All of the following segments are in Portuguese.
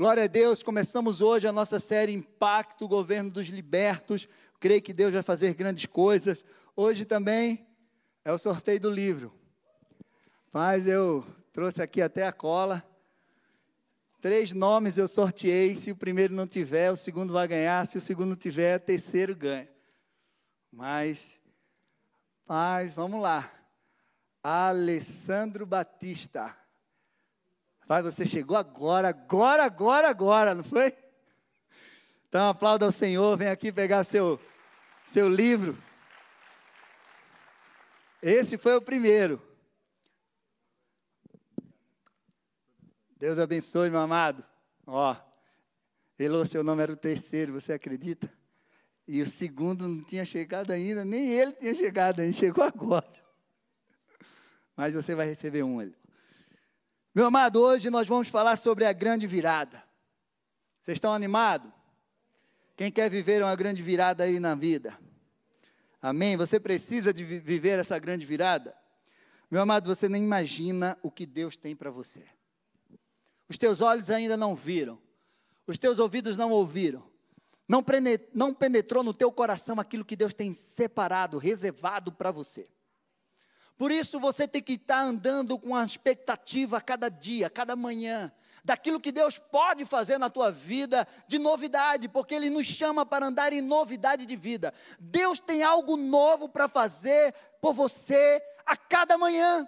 Glória a Deus, começamos hoje a nossa série Impacto, Governo dos Libertos. Creio que Deus vai fazer grandes coisas. Hoje também é o sorteio do livro. Mas eu trouxe aqui até a cola. Três nomes eu sorteei. Se o primeiro não tiver, o segundo vai ganhar. Se o segundo tiver, o terceiro ganha. Mas, mas vamos lá. Alessandro Batista. Pai, você chegou agora, agora, agora, agora, não foi? Então aplauda ao Senhor, vem aqui pegar seu, seu livro. Esse foi o primeiro. Deus abençoe, meu amado. Ó, Elô, seu nome era o terceiro, você acredita? E o segundo não tinha chegado ainda, nem ele tinha chegado ainda, chegou agora. Mas você vai receber um. Ele. Meu amado, hoje nós vamos falar sobre a grande virada. Vocês estão animados? Quem quer viver uma grande virada aí na vida? Amém? Você precisa de viver essa grande virada? Meu amado, você nem imagina o que Deus tem para você. Os teus olhos ainda não viram, os teus ouvidos não ouviram, não penetrou no teu coração aquilo que Deus tem separado, reservado para você. Por isso você tem que estar andando com a expectativa a cada dia, a cada manhã, daquilo que Deus pode fazer na tua vida de novidade, porque Ele nos chama para andar em novidade de vida. Deus tem algo novo para fazer por você a cada manhã.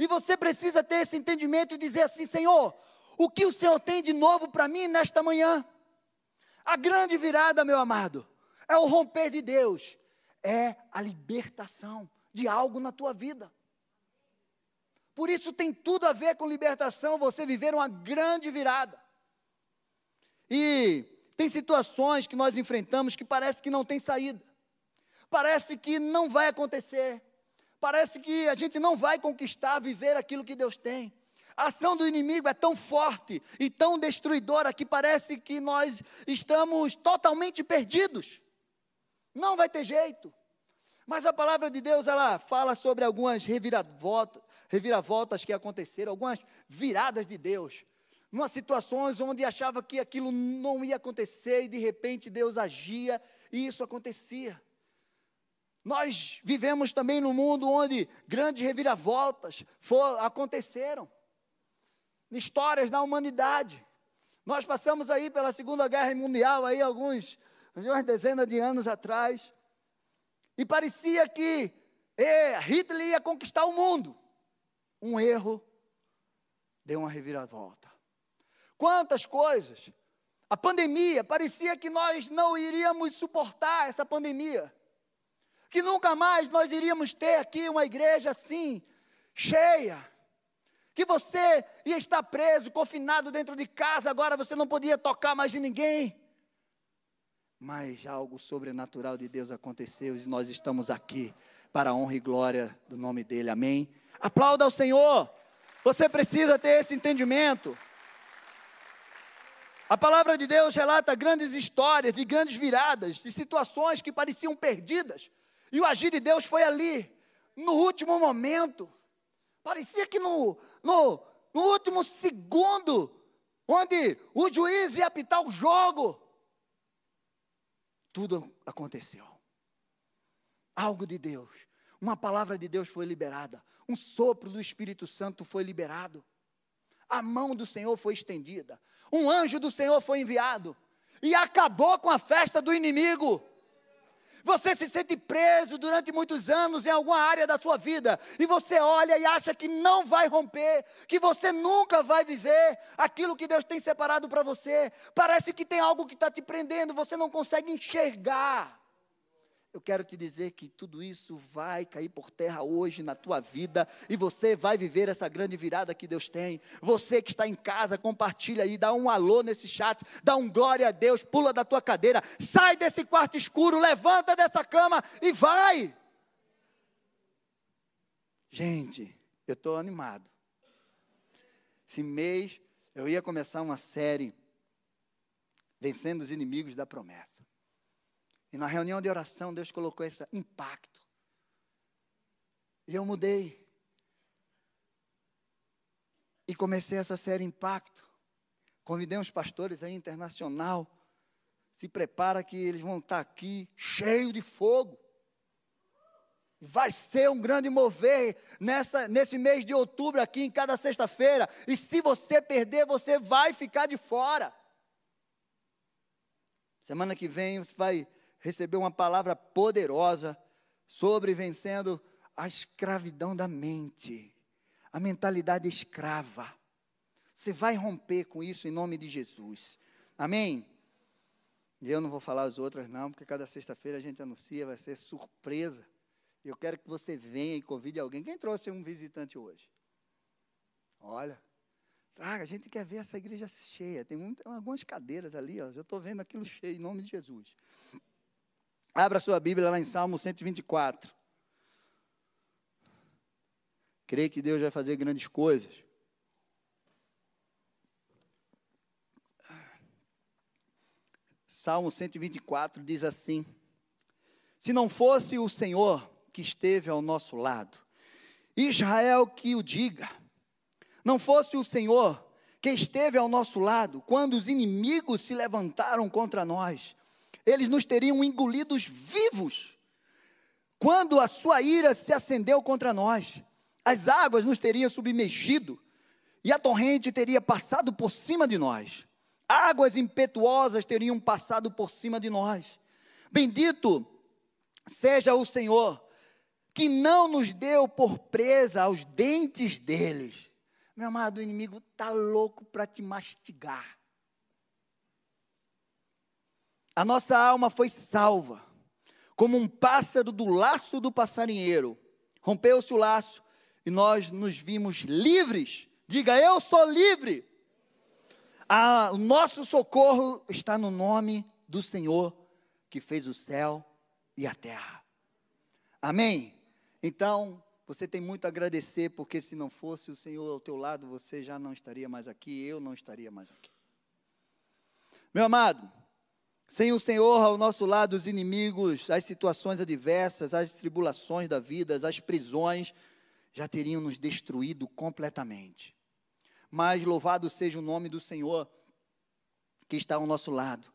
E você precisa ter esse entendimento e dizer assim: Senhor, o que o Senhor tem de novo para mim nesta manhã? A grande virada, meu amado, é o romper de Deus, é a libertação de algo na tua vida. Por isso tem tudo a ver com libertação, você viver uma grande virada. E tem situações que nós enfrentamos que parece que não tem saída. Parece que não vai acontecer. Parece que a gente não vai conquistar, viver aquilo que Deus tem. A ação do inimigo é tão forte e tão destruidora que parece que nós estamos totalmente perdidos. Não vai ter jeito. Mas a palavra de Deus, ela fala sobre algumas reviravoltas, que aconteceram, algumas viradas de Deus. Numa situações onde achava que aquilo não ia acontecer e de repente Deus agia e isso acontecia. Nós vivemos também num mundo onde grandes reviravoltas for, aconteceram. Histórias da humanidade. Nós passamos aí pela Segunda Guerra Mundial aí alguns, umas dezenas de anos atrás. E parecia que é, Hitler ia conquistar o mundo. Um erro deu uma reviravolta. Quantas coisas! A pandemia, parecia que nós não iríamos suportar essa pandemia. Que nunca mais nós iríamos ter aqui uma igreja assim, cheia. Que você ia estar preso, confinado dentro de casa, agora você não podia tocar mais em ninguém. Mas algo sobrenatural de Deus aconteceu e nós estamos aqui para a honra e glória do nome dEle. Amém? Aplauda ao Senhor. Você precisa ter esse entendimento. A palavra de Deus relata grandes histórias, de grandes viradas, de situações que pareciam perdidas. E o agir de Deus foi ali, no último momento. Parecia que no, no, no último segundo, onde o juiz ia apitar o jogo, tudo aconteceu. Algo de Deus, uma palavra de Deus foi liberada, um sopro do Espírito Santo foi liberado, a mão do Senhor foi estendida, um anjo do Senhor foi enviado. E acabou com a festa do inimigo. Você se sente preso durante muitos anos em alguma área da sua vida e você olha e acha que não vai romper, que você nunca vai viver aquilo que Deus tem separado para você. Parece que tem algo que está te prendendo, você não consegue enxergar. Eu quero te dizer que tudo isso vai cair por terra hoje na tua vida e você vai viver essa grande virada que Deus tem. Você que está em casa, compartilha aí, dá um alô nesse chat, dá um glória a Deus, pula da tua cadeira, sai desse quarto escuro, levanta dessa cama e vai. Gente, eu estou animado. Esse mês eu ia começar uma série Vencendo os Inimigos da Promessa. E na reunião de oração, Deus colocou esse impacto. E eu mudei. E comecei essa série Impacto. Convidei uns pastores aí internacional. Se prepara que eles vão estar aqui cheio de fogo. Vai ser um grande mover nessa, nesse mês de outubro aqui em cada sexta-feira. E se você perder, você vai ficar de fora. Semana que vem você vai receber uma palavra poderosa sobre vencendo a escravidão da mente, a mentalidade escrava. Você vai romper com isso em nome de Jesus. Amém? E eu não vou falar as outras, não, porque cada sexta-feira a gente anuncia, vai ser surpresa. Eu quero que você venha e convide alguém. Quem trouxe um visitante hoje? Olha, traga, a gente quer ver essa igreja cheia. Tem, tem algumas cadeiras ali, ó, eu estou vendo aquilo cheio, em nome de Jesus. Abra sua Bíblia lá em Salmo 124. Creio que Deus vai fazer grandes coisas. Salmo 124 diz assim: Se não fosse o Senhor que esteve ao nosso lado. Israel que o diga. Não fosse o Senhor que esteve ao nosso lado quando os inimigos se levantaram contra nós, eles nos teriam engolidos vivos. Quando a sua ira se acendeu contra nós, as águas nos teriam submergido e a torrente teria passado por cima de nós. Águas impetuosas teriam passado por cima de nós. Bendito seja o Senhor que não nos deu por presa aos dentes deles. Meu amado, o inimigo está louco para te mastigar. A nossa alma foi salva, como um pássaro do laço do passarinheiro. Rompeu-se o laço e nós nos vimos livres. Diga, eu sou livre. O nosso socorro está no nome do Senhor que fez o céu e a terra. Amém? Então, você tem muito a agradecer, porque se não fosse o Senhor ao teu lado, você já não estaria mais aqui, eu não estaria mais aqui. Meu amado, sem o Senhor ao nosso lado, os inimigos, as situações adversas, as tribulações da vida, as prisões, já teriam nos destruído completamente. Mas louvado seja o nome do Senhor que está ao nosso lado.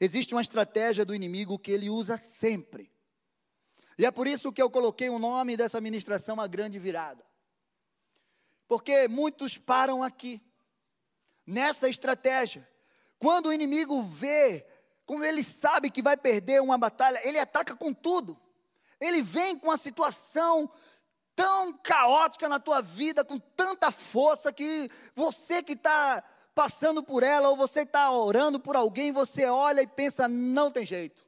Existe uma estratégia do inimigo que ele usa sempre e é por isso que eu coloquei o nome dessa ministração A Grande Virada. Porque muitos param aqui, nessa estratégia. Quando o inimigo vê, como ele sabe que vai perder uma batalha, ele ataca com tudo. Ele vem com a situação tão caótica na tua vida, com tanta força, que você que está passando por ela, ou você está orando por alguém, você olha e pensa: não tem jeito.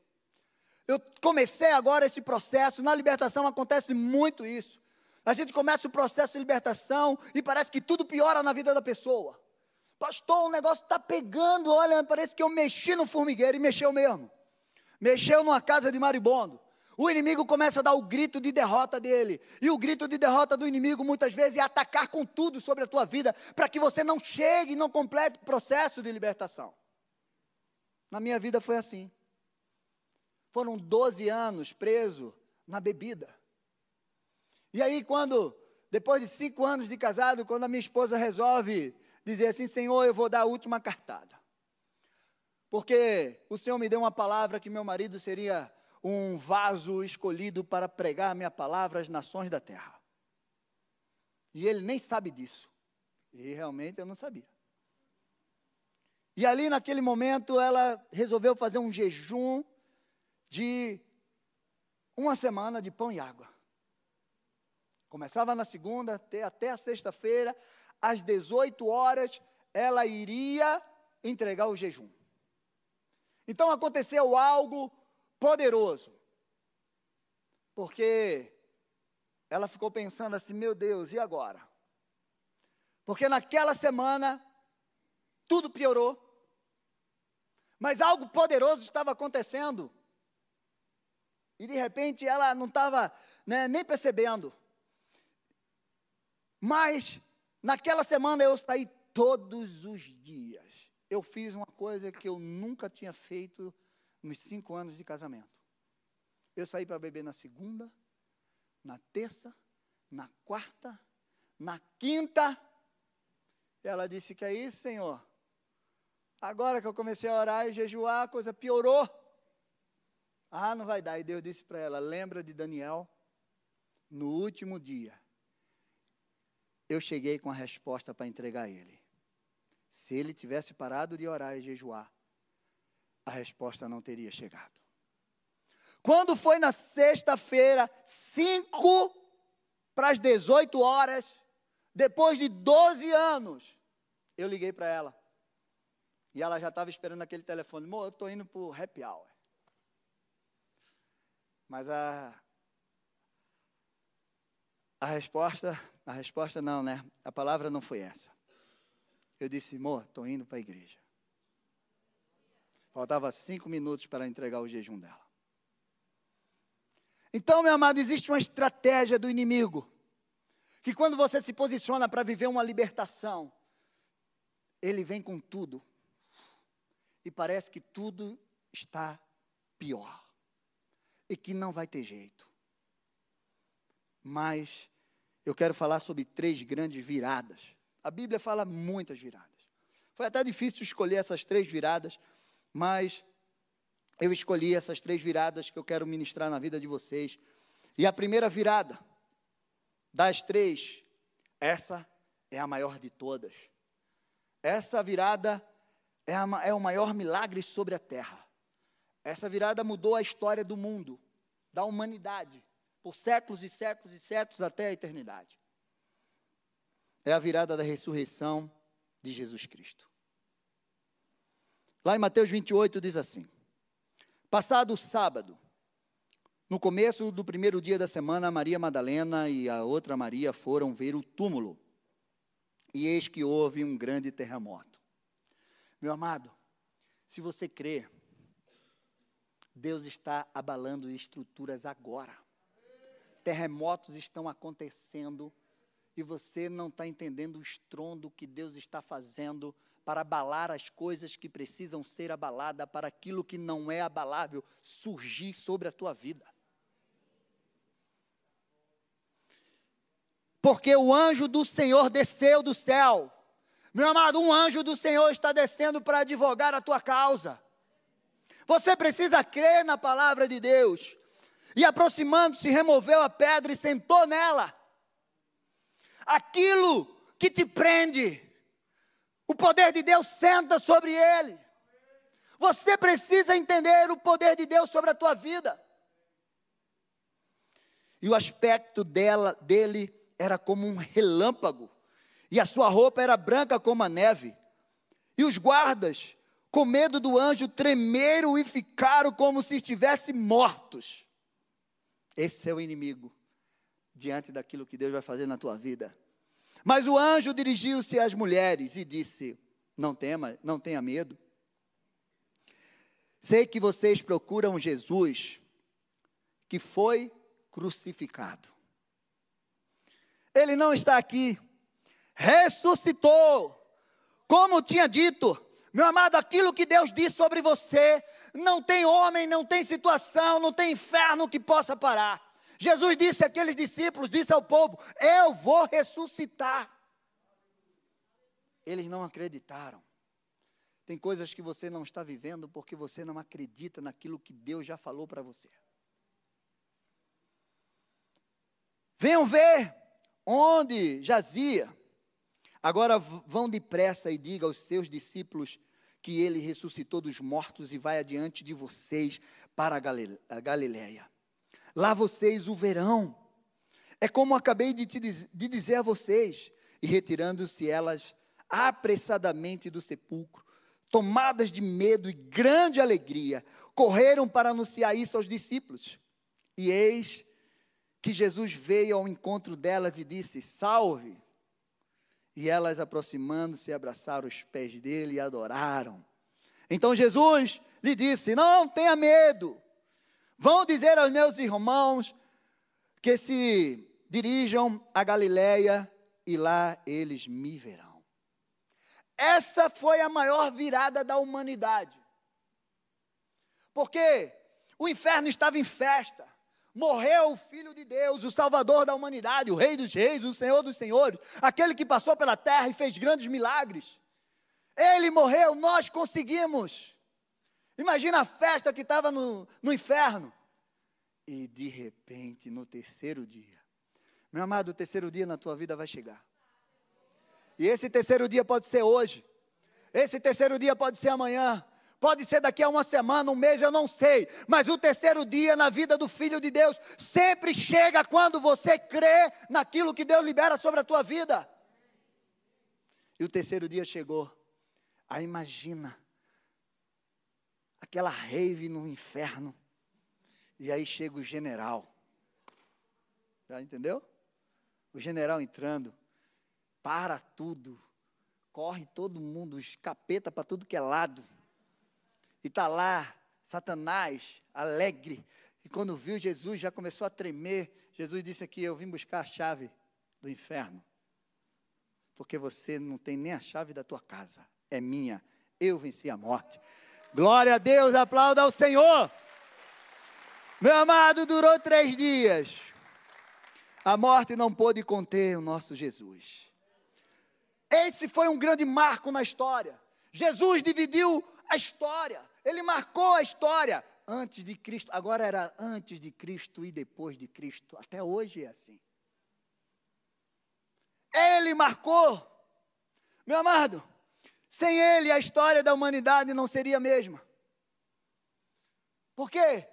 Eu comecei agora esse processo, na libertação acontece muito isso. A gente começa o processo de libertação e parece que tudo piora na vida da pessoa. Pastor, o negócio está pegando, olha, parece que eu mexi no formigueiro e mexeu mesmo. Mexeu numa casa de maribondo. O inimigo começa a dar o grito de derrota dele. E o grito de derrota do inimigo muitas vezes é atacar com tudo sobre a tua vida, para que você não chegue e não complete o processo de libertação. Na minha vida foi assim. Foram 12 anos preso na bebida. E aí, quando, depois de cinco anos de casado, quando a minha esposa resolve dizer assim: Senhor, eu vou dar a última cartada. Porque o Senhor me deu uma palavra que meu marido seria um vaso escolhido para pregar a minha palavra às nações da terra. E ele nem sabe disso. E realmente eu não sabia. E ali naquele momento ela resolveu fazer um jejum de uma semana de pão e água. Começava na segunda, até, até a sexta-feira, às 18 horas, ela iria entregar o jejum. Então aconteceu algo poderoso, porque ela ficou pensando assim: meu Deus, e agora? Porque naquela semana, tudo piorou, mas algo poderoso estava acontecendo e de repente ela não estava né, nem percebendo. Mas naquela semana eu saí todos os dias. Eu fiz uma coisa que eu nunca tinha feito nos cinco anos de casamento. Eu saí para beber na segunda, na terça, na quarta, na quinta. Ela disse: Que é isso, Senhor? Agora que eu comecei a orar e jejuar, a coisa piorou. Ah, não vai dar. E Deus disse para ela: lembra de Daniel? No último dia, eu cheguei com a resposta para entregar a ele. Se ele tivesse parado de orar e jejuar, a resposta não teria chegado. Quando foi na sexta-feira, 5 para as 18 horas, depois de 12 anos, eu liguei para ela. E ela já estava esperando aquele telefone. Amor, eu estou indo para o happy hour. Mas a, a resposta, a resposta não, né? A palavra não foi essa. Eu disse, amor, estou indo para a igreja. Faltava cinco minutos para entregar o jejum dela. Então, meu amado, existe uma estratégia do inimigo. Que quando você se posiciona para viver uma libertação, ele vem com tudo e parece que tudo está pior e que não vai ter jeito. Mas eu quero falar sobre três grandes viradas. A Bíblia fala muitas viradas. Foi até difícil escolher essas três viradas, mas eu escolhi essas três viradas que eu quero ministrar na vida de vocês. E a primeira virada das três, essa é a maior de todas. Essa virada é, a, é o maior milagre sobre a terra. Essa virada mudou a história do mundo, da humanidade, por séculos e séculos e séculos até a eternidade. É a virada da ressurreição de Jesus Cristo. Lá em Mateus 28 diz assim: Passado o sábado, no começo do primeiro dia da semana, Maria Madalena e a outra Maria foram ver o túmulo. E eis que houve um grande terremoto meu amado, se você crê, Deus está abalando estruturas agora. Terremotos estão acontecendo e você não está entendendo o estrondo que Deus está fazendo para abalar as coisas que precisam ser abaladas, para aquilo que não é abalável surgir sobre a tua vida. Porque o anjo do Senhor desceu do céu meu amado, um anjo do Senhor está descendo para advogar a tua causa. Você precisa crer na palavra de Deus. E aproximando-se, removeu a pedra e sentou nela. Aquilo que te prende, o poder de Deus senta sobre ele. Você precisa entender o poder de Deus sobre a tua vida. E o aspecto dela, dele era como um relâmpago e a sua roupa era branca como a neve. E os guardas, com medo do anjo, tremeram e ficaram como se estivessem mortos. Esse é o inimigo diante daquilo que Deus vai fazer na tua vida. Mas o anjo dirigiu-se às mulheres e disse: Não tema, não tenha medo. Sei que vocês procuram Jesus que foi crucificado. Ele não está aqui ressuscitou. Como tinha dito, meu amado, aquilo que Deus disse sobre você, não tem homem, não tem situação, não tem inferno que possa parar. Jesus disse àqueles discípulos, disse ao povo: Eu vou ressuscitar. Eles não acreditaram. Tem coisas que você não está vivendo porque você não acredita naquilo que Deus já falou para você. Venham ver onde jazia Agora vão depressa e diga aos seus discípulos que ele ressuscitou dos mortos e vai adiante de vocês para a Galileia. Lá vocês o verão. É como acabei de, te, de dizer a vocês. E retirando-se elas apressadamente do sepulcro, tomadas de medo e grande alegria, correram para anunciar isso aos discípulos. E eis que Jesus veio ao encontro delas e disse: Salve! E elas, aproximando-se, abraçaram os pés dele e adoraram. Então Jesus lhe disse: Não tenha medo. Vão dizer aos meus irmãos que se dirijam a Galiléia e lá eles me verão. Essa foi a maior virada da humanidade. Porque o inferno estava em festa. Morreu o Filho de Deus, o Salvador da humanidade, o Rei dos Reis, o Senhor dos Senhores, aquele que passou pela terra e fez grandes milagres. Ele morreu, nós conseguimos. Imagina a festa que estava no, no inferno. E de repente, no terceiro dia, meu amado, o terceiro dia na tua vida vai chegar. E esse terceiro dia pode ser hoje. Esse terceiro dia pode ser amanhã. Pode ser daqui a uma semana, um mês, eu não sei. Mas o terceiro dia na vida do Filho de Deus sempre chega quando você crê naquilo que Deus libera sobre a tua vida. E o terceiro dia chegou. Aí imagina aquela rave no inferno. E aí chega o general. Já entendeu? O general entrando para tudo, corre todo mundo, escapeta para tudo que é lado. E está lá, Satanás, alegre. E quando viu Jesus, já começou a tremer. Jesus disse aqui: Eu vim buscar a chave do inferno. Porque você não tem nem a chave da tua casa. É minha. Eu venci a morte. Glória a Deus, aplauda ao Senhor. Meu amado, durou três dias. A morte não pôde conter o nosso Jesus. Esse foi um grande marco na história. Jesus dividiu a história, ele marcou a história antes de Cristo. Agora era antes de Cristo e depois de Cristo. Até hoje é assim. Ele marcou. Meu amado, sem ele a história da humanidade não seria a mesma. Por quê?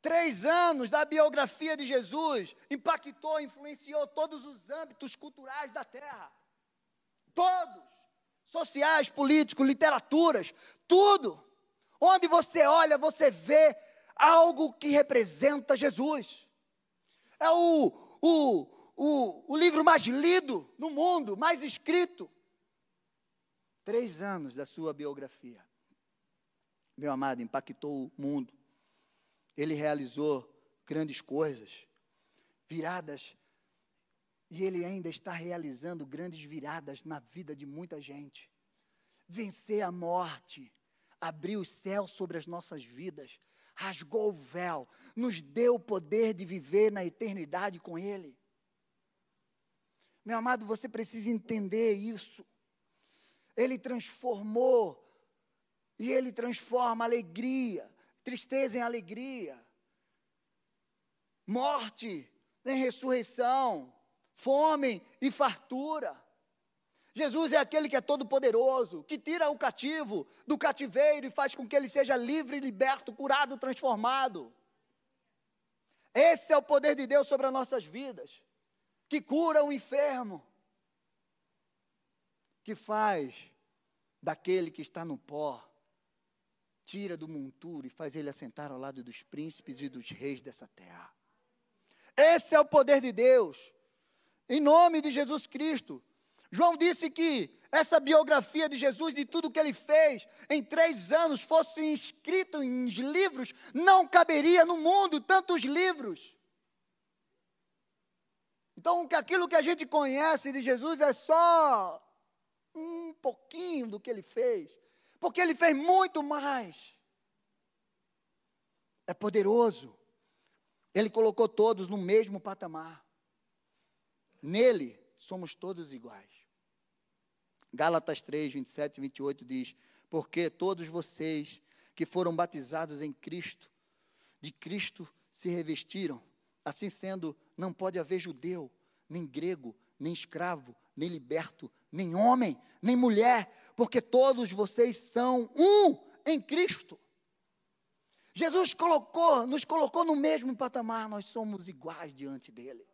Três anos da biografia de Jesus impactou, influenciou todos os âmbitos culturais da terra. Todos. Sociais, políticos, literaturas, tudo. Onde você olha, você vê algo que representa Jesus. É o, o, o, o livro mais lido no mundo, mais escrito. Três anos da sua biografia. Meu amado, impactou o mundo. Ele realizou grandes coisas, viradas e Ele ainda está realizando grandes viradas na vida de muita gente. Vencer a morte, abrir os céus sobre as nossas vidas, rasgou o véu, nos deu o poder de viver na eternidade com Ele. Meu amado, você precisa entender isso. Ele transformou, e Ele transforma alegria, tristeza em alegria, morte em ressurreição fome e fartura. Jesus é aquele que é todo poderoso, que tira o cativo do cativeiro e faz com que ele seja livre, liberto, curado, transformado. Esse é o poder de Deus sobre as nossas vidas, que cura o enfermo, que faz daquele que está no pó, tira do monturo e faz ele assentar ao lado dos príncipes e dos reis dessa terra. Esse é o poder de Deus em nome de Jesus Cristo. João disse que essa biografia de Jesus, de tudo que ele fez, em três anos, fosse escrito em livros, não caberia no mundo tantos livros. Então, aquilo que a gente conhece de Jesus é só um pouquinho do que ele fez, porque ele fez muito mais. É poderoso. Ele colocou todos no mesmo patamar. Nele somos todos iguais. Gálatas 3, 27 e 28 diz: Porque todos vocês que foram batizados em Cristo, de Cristo se revestiram. Assim sendo, não pode haver judeu, nem grego, nem escravo, nem liberto, nem homem, nem mulher, porque todos vocês são um em Cristo. Jesus colocou, nos colocou no mesmo patamar, nós somos iguais diante dele.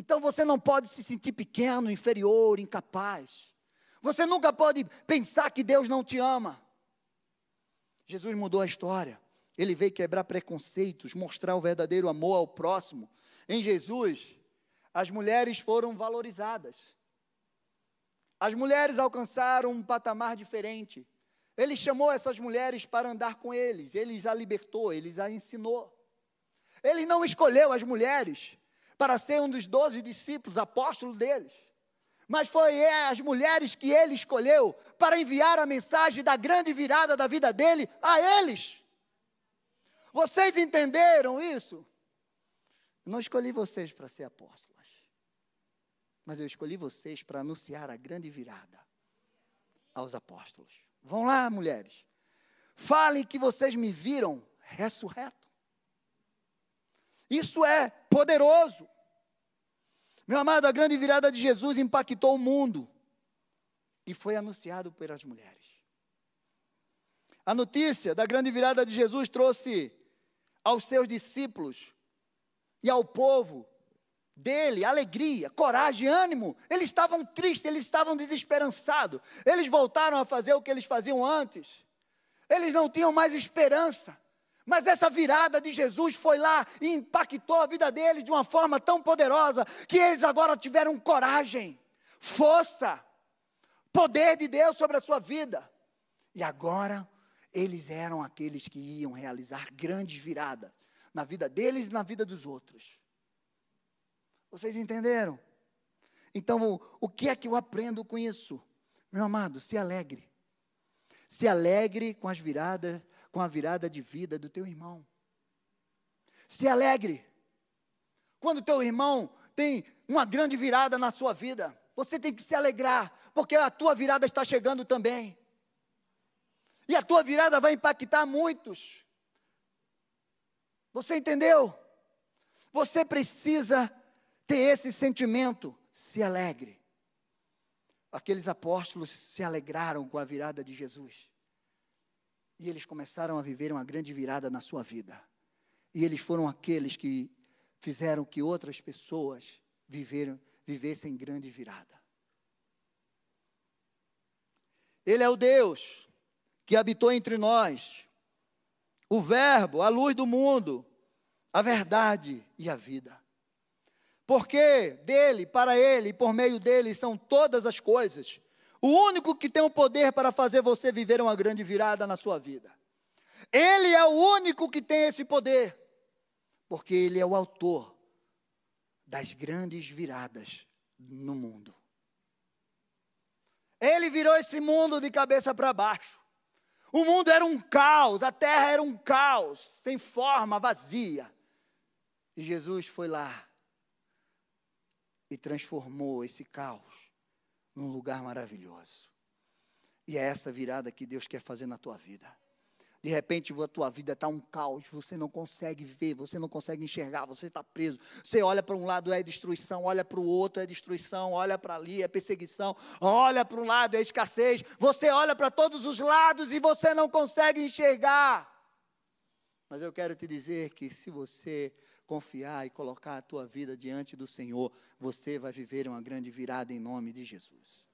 Então você não pode se sentir pequeno, inferior, incapaz. Você nunca pode pensar que Deus não te ama. Jesus mudou a história. Ele veio quebrar preconceitos, mostrar o verdadeiro amor ao próximo. Em Jesus, as mulheres foram valorizadas. As mulheres alcançaram um patamar diferente. Ele chamou essas mulheres para andar com eles, ele as libertou, ele as ensinou. Ele não escolheu as mulheres para ser um dos doze discípulos, apóstolos deles. Mas foi é, as mulheres que ele escolheu para enviar a mensagem da grande virada da vida dele a eles. Vocês entenderam isso? não escolhi vocês para ser apóstolos, mas eu escolhi vocês para anunciar a grande virada. aos apóstolos: Vão lá, mulheres, falem que vocês me viram ressurreto. Isso é poderoso. Meu amado, a grande virada de Jesus impactou o mundo e foi anunciado pelas mulheres. A notícia da grande virada de Jesus trouxe aos seus discípulos e ao povo dele alegria, coragem, ânimo. Eles estavam tristes, eles estavam desesperançados. Eles voltaram a fazer o que eles faziam antes. Eles não tinham mais esperança. Mas essa virada de Jesus foi lá e impactou a vida deles de uma forma tão poderosa que eles agora tiveram coragem, força, poder de Deus sobre a sua vida. E agora eles eram aqueles que iam realizar grandes viradas na vida deles e na vida dos outros. Vocês entenderam? Então, o, o que é que eu aprendo com isso? Meu amado, se alegre. Se alegre com as viradas, com a virada de vida do teu irmão. Se alegre. Quando teu irmão tem uma grande virada na sua vida, você tem que se alegrar, porque a tua virada está chegando também. E a tua virada vai impactar muitos. Você entendeu? Você precisa ter esse sentimento. Se alegre. Aqueles apóstolos se alegraram com a virada de Jesus. E eles começaram a viver uma grande virada na sua vida. E eles foram aqueles que fizeram que outras pessoas viveram, vivessem grande virada. Ele é o Deus que habitou entre nós, o Verbo, a luz do mundo, a verdade e a vida. Porque dele, para ele e por meio dele são todas as coisas. O único que tem o poder para fazer você viver uma grande virada na sua vida. Ele é o único que tem esse poder. Porque ele é o autor das grandes viradas no mundo. Ele virou esse mundo de cabeça para baixo. O mundo era um caos, a terra era um caos, sem forma, vazia. E Jesus foi lá e transformou esse caos num lugar maravilhoso. E é essa virada que Deus quer fazer na tua vida. De repente a tua vida está um caos, você não consegue ver, você não consegue enxergar, você está preso. Você olha para um lado é destruição, olha para o outro é destruição, olha para ali é perseguição, olha para um lado é escassez. Você olha para todos os lados e você não consegue enxergar. Mas eu quero te dizer que se você confiar e colocar a tua vida diante do Senhor, você vai viver uma grande virada em nome de Jesus.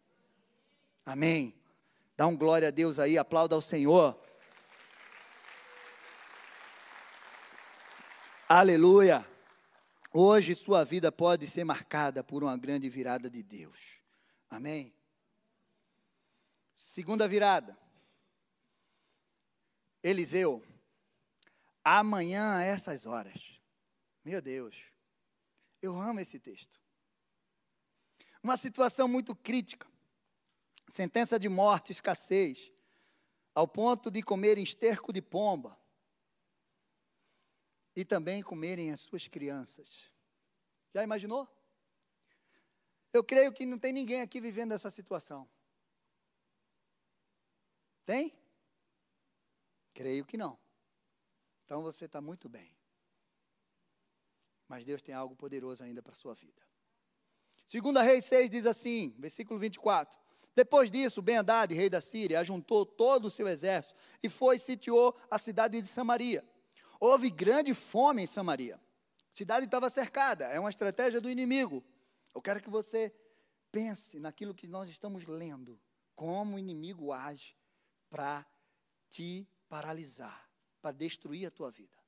Amém. Dá um glória a Deus aí, aplauda ao Senhor. Aleluia! Hoje sua vida pode ser marcada por uma grande virada de Deus. Amém? Segunda virada. Eliseu, amanhã a essas horas. Meu Deus, eu amo esse texto. Uma situação muito crítica. Sentença de morte, escassez, ao ponto de comer esterco de pomba e também comerem as suas crianças. Já imaginou? Eu creio que não tem ninguém aqui vivendo essa situação. Tem? Creio que não. Então você está muito bem. Mas Deus tem algo poderoso ainda para a sua vida. Segunda Reis 6 diz assim, versículo 24. Depois disso, Ben-Hadad, rei da Síria, ajuntou todo o seu exército e foi e sitiou a cidade de Samaria. Houve grande fome em Samaria. A cidade estava cercada, é uma estratégia do inimigo. Eu quero que você pense naquilo que nós estamos lendo, como o inimigo age para te paralisar, para destruir a tua vida.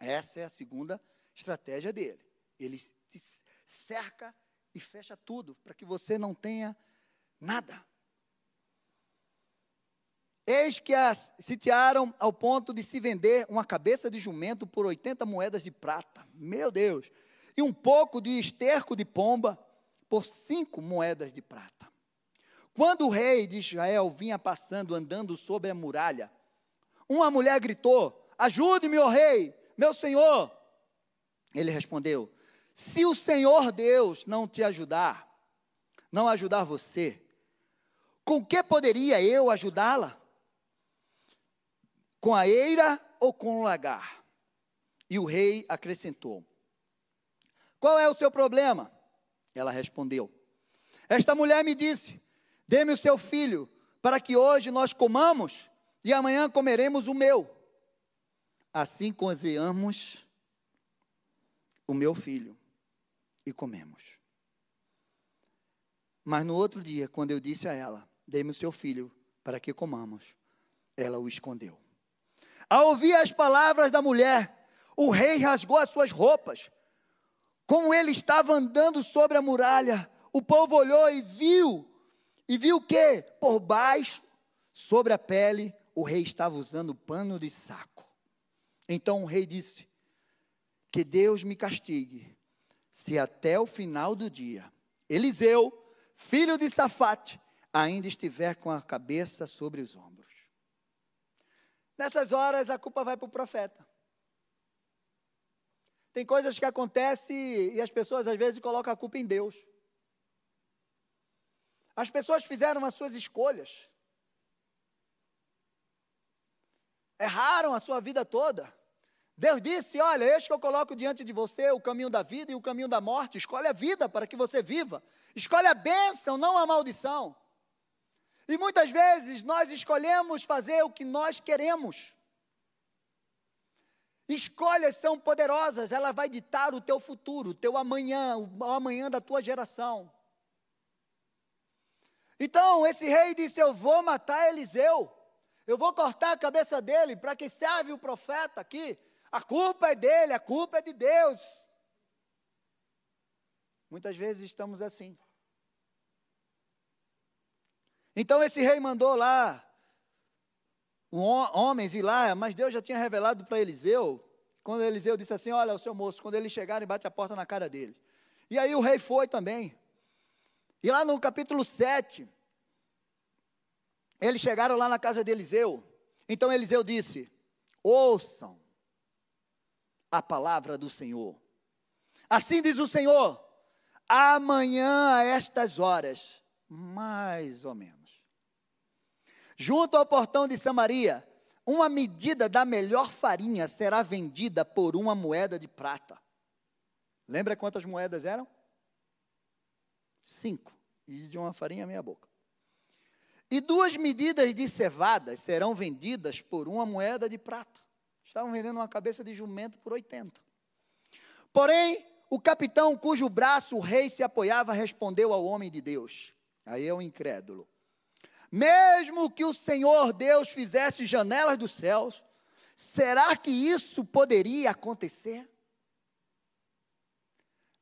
Essa é a segunda estratégia dele. Ele te cerca e fecha tudo para que você não tenha nada. Eis que as sitiaram ao ponto de se vender uma cabeça de jumento por 80 moedas de prata. Meu Deus! E um pouco de esterco de pomba por cinco moedas de prata. Quando o rei de Israel vinha passando, andando sobre a muralha, uma mulher gritou: Ajude-me, ó rei, meu senhor. Ele respondeu: Se o Senhor Deus não te ajudar, não ajudar você, Com que poderia eu ajudá-la? Com a eira ou com o lagar? E o rei acrescentou: Qual é o seu problema? Ela respondeu: Esta mulher me disse: Dê-me o seu filho, para que hoje nós comamos e amanhã comeremos o meu. Assim cozinhamos o meu filho e comemos. Mas no outro dia, quando eu disse a ela: Dê-me o seu filho para que comamos, ela o escondeu. Ao ouvir as palavras da mulher, o rei rasgou as suas roupas. Como ele estava andando sobre a muralha, o povo olhou e viu, e viu que, por baixo, sobre a pele, o rei estava usando pano de saco. Então o rei disse: Que Deus me castigue, se até o final do dia Eliseu, filho de Safate, ainda estiver com a cabeça sobre os ombros. Nessas horas a culpa vai para o profeta. Tem coisas que acontecem e as pessoas às vezes colocam a culpa em Deus. As pessoas fizeram as suas escolhas. Erraram a sua vida toda. Deus disse: Olha, eis que eu coloco diante de você o caminho da vida e o caminho da morte. Escolhe a vida para que você viva. Escolhe a bênção, não a maldição. E muitas vezes nós escolhemos fazer o que nós queremos. Escolhas são poderosas, ela vai ditar o teu futuro, o teu amanhã, o amanhã da tua geração. Então, esse rei disse: Eu vou matar Eliseu, eu vou cortar a cabeça dele, para que serve o profeta aqui, a culpa é dele, a culpa é de Deus. Muitas vezes estamos assim. Então esse rei mandou lá homens ir lá, mas Deus já tinha revelado para Eliseu. Quando Eliseu disse assim: Olha, o seu moço, quando eles chegarem, bate a porta na cara dele. E aí o rei foi também. E lá no capítulo 7, eles chegaram lá na casa de Eliseu. Então Eliseu disse: Ouçam, a palavra do Senhor. Assim diz o Senhor: amanhã a estas horas, mais ou menos, junto ao portão de Samaria, uma medida da melhor farinha será vendida por uma moeda de prata. Lembra quantas moedas eram? Cinco. E de uma farinha meia boca. E duas medidas de cevada serão vendidas por uma moeda de prata. Estavam vendendo uma cabeça de jumento por 80. Porém, o capitão cujo braço o rei se apoiava respondeu ao homem de Deus. Aí é o um incrédulo. Mesmo que o Senhor Deus fizesse janelas dos céus, será que isso poderia acontecer?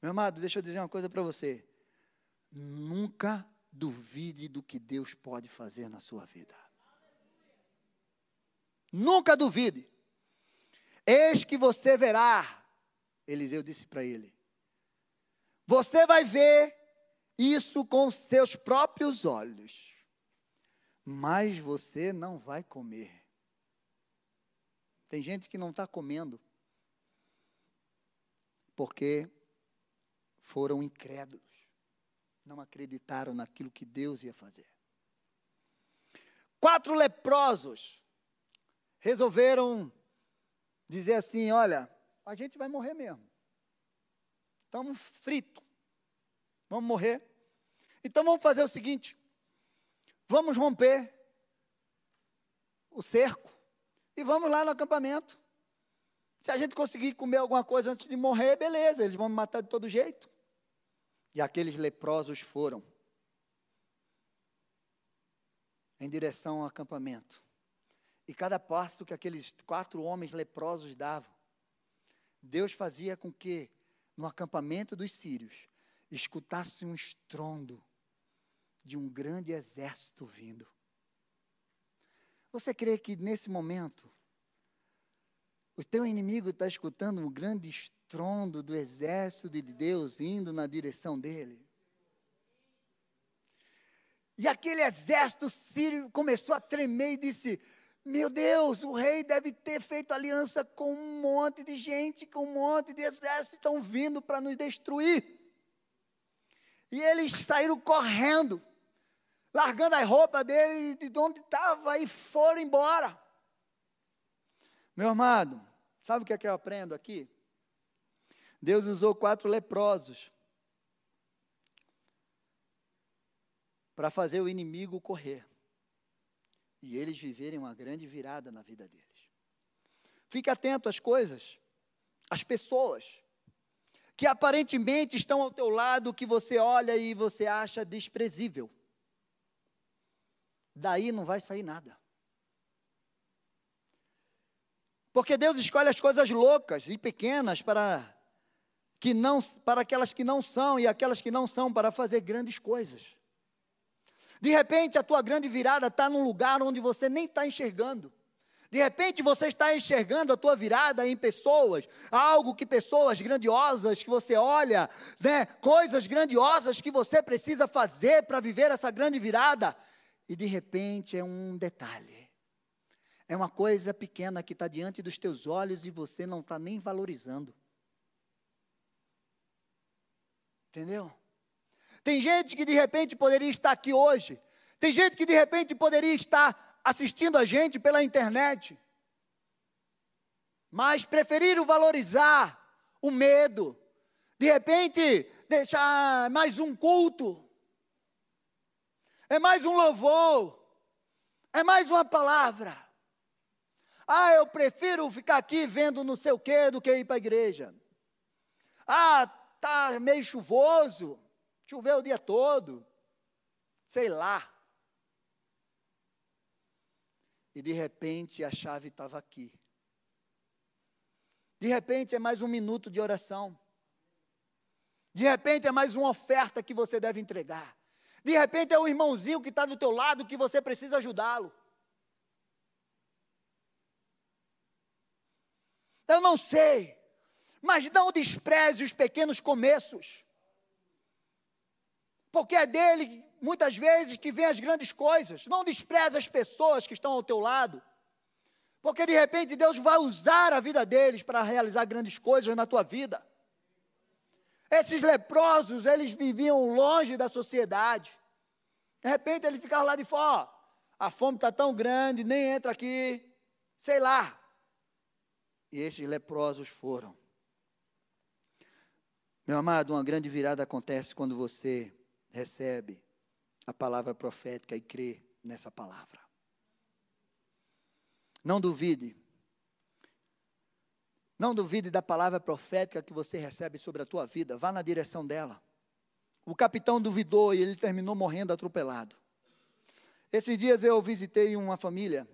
Meu amado, deixa eu dizer uma coisa para você. Nunca duvide do que Deus pode fazer na sua vida. Nunca duvide. Eis que você verá, Eliseu disse para ele. Você vai ver isso com seus próprios olhos, mas você não vai comer. Tem gente que não está comendo, porque foram incrédulos, não acreditaram naquilo que Deus ia fazer. Quatro leprosos resolveram dizer assim: olha, a gente vai morrer mesmo. Estamos fritos. Vamos morrer. Então vamos fazer o seguinte: vamos romper o cerco e vamos lá no acampamento. Se a gente conseguir comer alguma coisa antes de morrer, beleza, eles vão me matar de todo jeito. E aqueles leprosos foram em direção ao acampamento. E cada passo que aqueles quatro homens leprosos davam, Deus fazia com que, no acampamento dos sírios, escutasse um estrondo de um grande exército vindo. Você crê que nesse momento, o teu inimigo está escutando um grande estrondo do exército de Deus indo na direção dele? E aquele exército sírio começou a tremer e disse: meu Deus, o rei deve ter feito aliança com um monte de gente, com um monte de exércitos que estão vindo para nos destruir. E eles saíram correndo. largando as roupas dele de onde estava e foram embora. Meu amado, sabe o que é que eu aprendo aqui? Deus usou quatro leprosos para fazer o inimigo correr e eles viverem uma grande virada na vida deles. Fique atento às coisas, às pessoas que aparentemente estão ao teu lado, que você olha e você acha desprezível. Daí não vai sair nada. Porque Deus escolhe as coisas loucas e pequenas para que não para aquelas que não são e aquelas que não são para fazer grandes coisas. De repente, a tua grande virada está num lugar onde você nem está enxergando. De repente você está enxergando a tua virada em pessoas, algo que pessoas grandiosas que você olha, né, coisas grandiosas que você precisa fazer para viver essa grande virada, e de repente é um detalhe, é uma coisa pequena que está diante dos teus olhos e você não está nem valorizando. Entendeu? Tem gente que de repente poderia estar aqui hoje. Tem gente que de repente poderia estar assistindo a gente pela internet. Mas preferiram valorizar o medo. De repente, deixar mais um culto. É mais um louvor. É mais uma palavra. Ah, eu prefiro ficar aqui vendo não sei o quê do que ir para a igreja. Ah, tá meio chuvoso, choveu o dia todo, sei lá. E de repente a chave estava aqui. De repente é mais um minuto de oração. De repente é mais uma oferta que você deve entregar. De repente é um irmãozinho que está do teu lado que você precisa ajudá-lo. Eu não sei. Mas não despreze os pequenos começos. Porque é dele, muitas vezes, que vem as grandes coisas. Não despreze as pessoas que estão ao teu lado. Porque de repente Deus vai usar a vida deles para realizar grandes coisas na tua vida. Esses leprosos, eles viviam longe da sociedade. De repente ele ficava lá de fora, a fome está tão grande, nem entra aqui, sei lá. E esses leprosos foram. Meu amado, uma grande virada acontece quando você recebe a palavra profética e crê nessa palavra. Não duvide. Não duvide da palavra profética que você recebe sobre a tua vida. Vá na direção dela. O capitão duvidou e ele terminou morrendo atropelado. Esses dias eu visitei uma família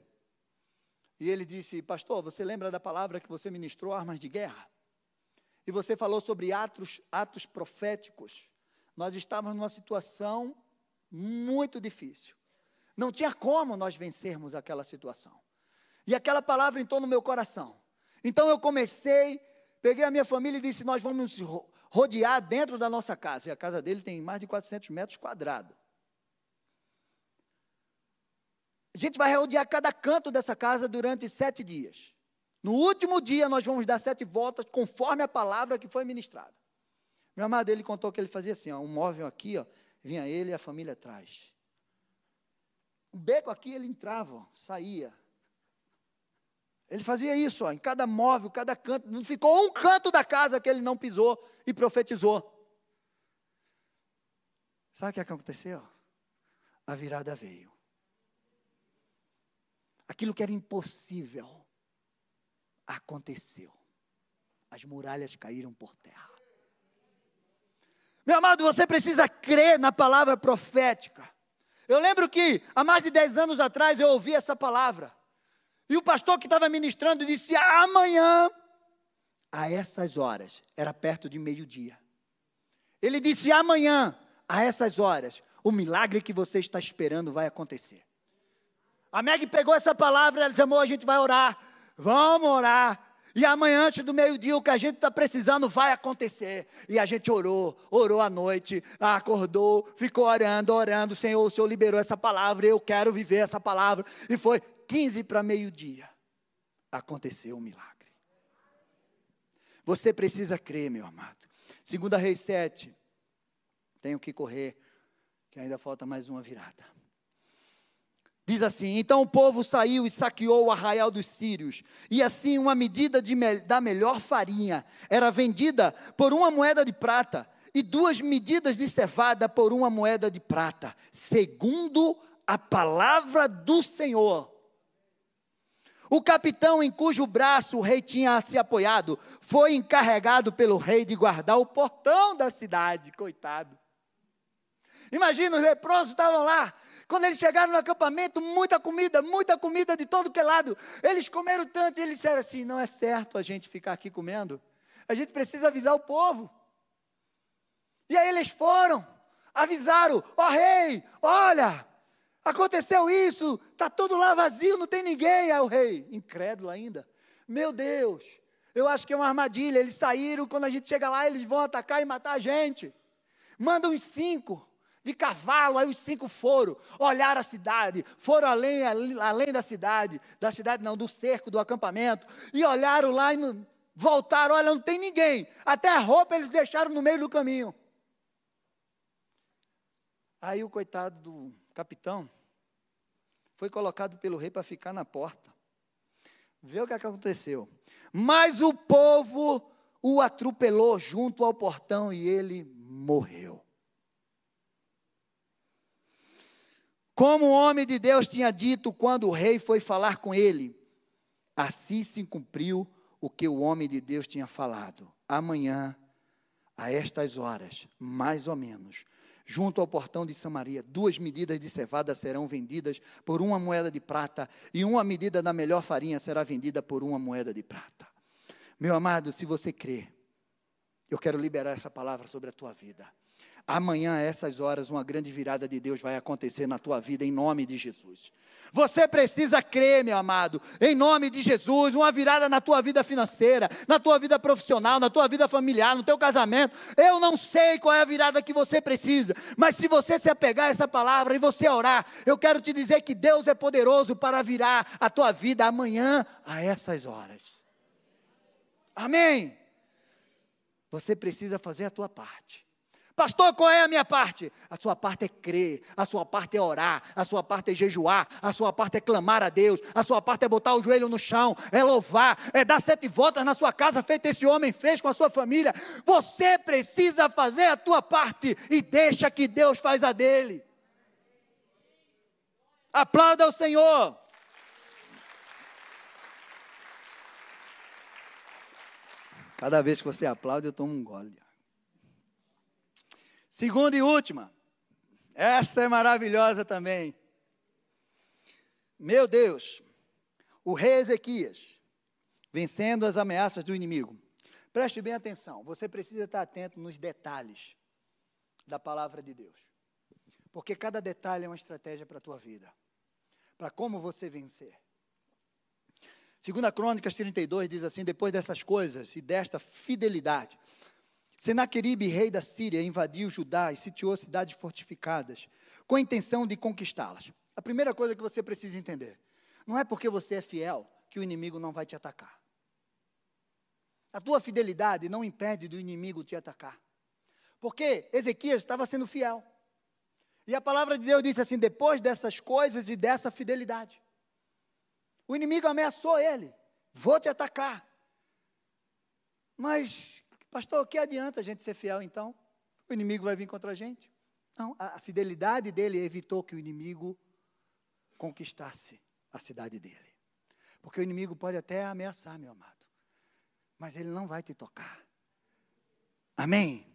e ele disse: Pastor, você lembra da palavra que você ministrou, armas de guerra? e você falou sobre atos, atos proféticos, nós estávamos numa situação muito difícil. Não tinha como nós vencermos aquela situação. E aquela palavra entrou no meu coração. Então eu comecei, peguei a minha família e disse: Nós vamos rodear dentro da nossa casa. E a casa dele tem mais de 400 metros quadrados. A gente vai rodear cada canto dessa casa durante sete dias. No último dia, nós vamos dar sete voltas conforme a palavra que foi ministrada. Meu amado, ele contou que ele fazia assim: ó, um móvel aqui, ó, vinha ele e a família atrás. Um beco aqui, ele entrava, ó, saía. Ele fazia isso, ó, em cada móvel, cada canto. Não ficou um canto da casa que ele não pisou e profetizou. Sabe o que aconteceu? A virada veio. Aquilo que era impossível aconteceu. As muralhas caíram por terra. Meu amado, você precisa crer na palavra profética. Eu lembro que há mais de 10 anos atrás eu ouvi essa palavra. E o pastor que estava ministrando disse: amanhã, a essas horas, era perto de meio-dia. Ele disse: amanhã, a essas horas, o milagre que você está esperando vai acontecer. A Meg pegou essa palavra e ela amor, a gente vai orar. Vamos orar. E amanhã, antes do meio-dia, o que a gente está precisando vai acontecer. E a gente orou, orou à noite, acordou, ficou orando, orando. Senhor, o Senhor liberou essa palavra, eu quero viver essa palavra. E foi 15 para meio-dia. Aconteceu um milagre. Você precisa crer, meu amado. Segunda Reis 7. Tenho que correr, que ainda falta mais uma virada. Diz assim: Então o povo saiu e saqueou o arraial dos sírios. E assim, uma medida me da melhor farinha era vendida por uma moeda de prata, e duas medidas de cevada por uma moeda de prata, segundo a palavra do Senhor. O capitão em cujo braço o rei tinha se apoiado foi encarregado pelo rei de guardar o portão da cidade, coitado. Imagina, os leprosos estavam lá. Quando eles chegaram no acampamento, muita comida, muita comida de todo que é lado. Eles comeram tanto e eles disseram assim: não é certo a gente ficar aqui comendo. A gente precisa avisar o povo. E aí eles foram, avisaram: ó oh, rei, olha, Aconteceu isso, está tudo lá vazio, não tem ninguém. Aí o rei, incrédulo ainda. Meu Deus, eu acho que é uma armadilha. Eles saíram, quando a gente chega lá, eles vão atacar e matar a gente. Manda uns cinco de cavalo, aí os cinco foram, olharam a cidade, foram além, além da cidade, da cidade não, do cerco, do acampamento, e olharam lá e não, voltaram, olha, não tem ninguém, até a roupa eles deixaram no meio do caminho. Aí o coitado do capitão, foi colocado pelo rei para ficar na porta. Vê o que, é que aconteceu. Mas o povo o atropelou junto ao portão e ele morreu. Como o homem de Deus tinha dito quando o rei foi falar com ele, assim se cumpriu o que o homem de Deus tinha falado. Amanhã, a estas horas, mais ou menos, junto ao portão de Samaria. Duas medidas de cevada serão vendidas por uma moeda de prata, e uma medida da melhor farinha será vendida por uma moeda de prata. Meu amado, se você crê, eu quero liberar essa palavra sobre a tua vida. Amanhã, a essas horas, uma grande virada de Deus vai acontecer na tua vida, em nome de Jesus. Você precisa crer, meu amado, em nome de Jesus, uma virada na tua vida financeira, na tua vida profissional, na tua vida familiar, no teu casamento. Eu não sei qual é a virada que você precisa, mas se você se apegar a essa palavra e você orar, eu quero te dizer que Deus é poderoso para virar a tua vida amanhã, a essas horas. Amém? Você precisa fazer a tua parte. Pastor, qual é a minha parte? A sua parte é crer, a sua parte é orar, a sua parte é jejuar, a sua parte é clamar a Deus, a sua parte é botar o joelho no chão, é louvar, é dar sete voltas na sua casa, feito esse homem fez com a sua família. Você precisa fazer a tua parte e deixa que Deus faz a dele. Aplauda o Senhor. Cada vez que você aplaude, eu tomo um gole. Segunda e última. Essa é maravilhosa também. Meu Deus, o rei Ezequias, vencendo as ameaças do inimigo. Preste bem atenção, você precisa estar atento nos detalhes da palavra de Deus. Porque cada detalhe é uma estratégia para a tua vida, para como você vencer. Segunda Crônicas 32 diz assim: depois dessas coisas e desta fidelidade, Senaqueribe, rei da Síria, invadiu Judá e sitiou cidades fortificadas, com a intenção de conquistá-las. A primeira coisa que você precisa entender: não é porque você é fiel que o inimigo não vai te atacar. A tua fidelidade não impede do inimigo te atacar. Porque Ezequias estava sendo fiel. E a palavra de Deus disse assim: depois dessas coisas e dessa fidelidade, o inimigo ameaçou ele: vou te atacar. Mas Pastor, o que adianta a gente ser fiel então? O inimigo vai vir contra a gente? Não, a fidelidade dele evitou que o inimigo conquistasse a cidade dele. Porque o inimigo pode até ameaçar, meu amado, mas ele não vai te tocar. Amém?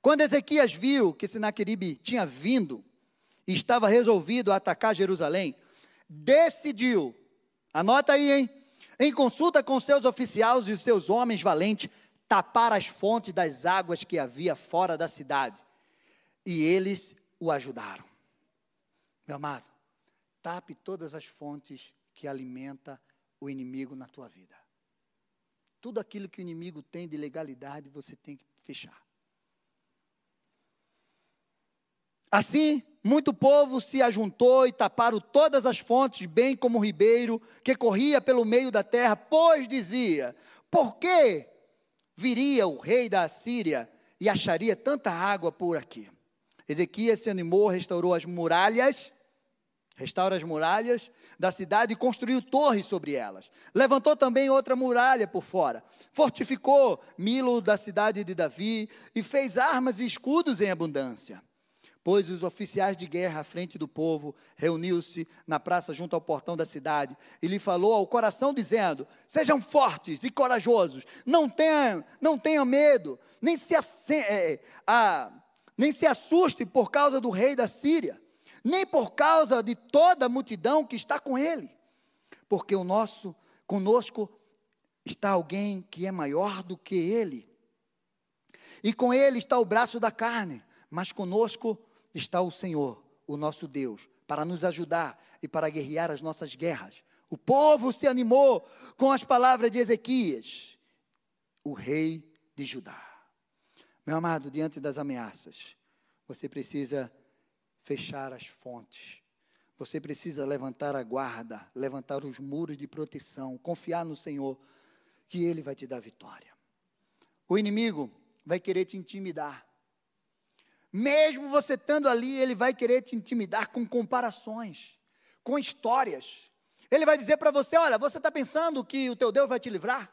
Quando Ezequias viu que Sinaqueribe tinha vindo e estava resolvido a atacar Jerusalém, decidiu, anota aí, hein? Em consulta com seus oficiais e seus homens valentes, tapar as fontes das águas que havia fora da cidade. E eles o ajudaram. Meu amado, tape todas as fontes que alimenta o inimigo na tua vida. Tudo aquilo que o inimigo tem de legalidade, você tem que fechar. Assim, muito povo se ajuntou e taparam todas as fontes, bem como o ribeiro que corria pelo meio da terra, pois dizia: Por que viria o rei da Assíria e acharia tanta água por aqui. Ezequias se animou, restaurou as muralhas, Restaura as muralhas da cidade e construiu torres sobre elas. Levantou também outra muralha por fora. Fortificou Milo da cidade de Davi e fez armas e escudos em abundância. Pôs os oficiais de guerra à frente do povo, reuniu-se na praça junto ao portão da cidade e lhe falou ao coração, dizendo: Sejam fortes e corajosos, não tenham, não tenham medo, nem se, é, a, nem se assustem por causa do rei da Síria nem por causa de toda a multidão que está com ele, porque o nosso conosco está alguém que é maior do que ele. E com ele está o braço da carne, mas conosco está o Senhor, o nosso Deus, para nos ajudar e para guerrear as nossas guerras. O povo se animou com as palavras de Ezequias, o rei de Judá. Meu amado, diante das ameaças, você precisa fechar as fontes. Você precisa levantar a guarda, levantar os muros de proteção, confiar no Senhor, que Ele vai te dar vitória. O inimigo vai querer te intimidar. Mesmo você estando ali, ele vai querer te intimidar com comparações, com histórias. Ele vai dizer para você: olha, você está pensando que o teu Deus vai te livrar?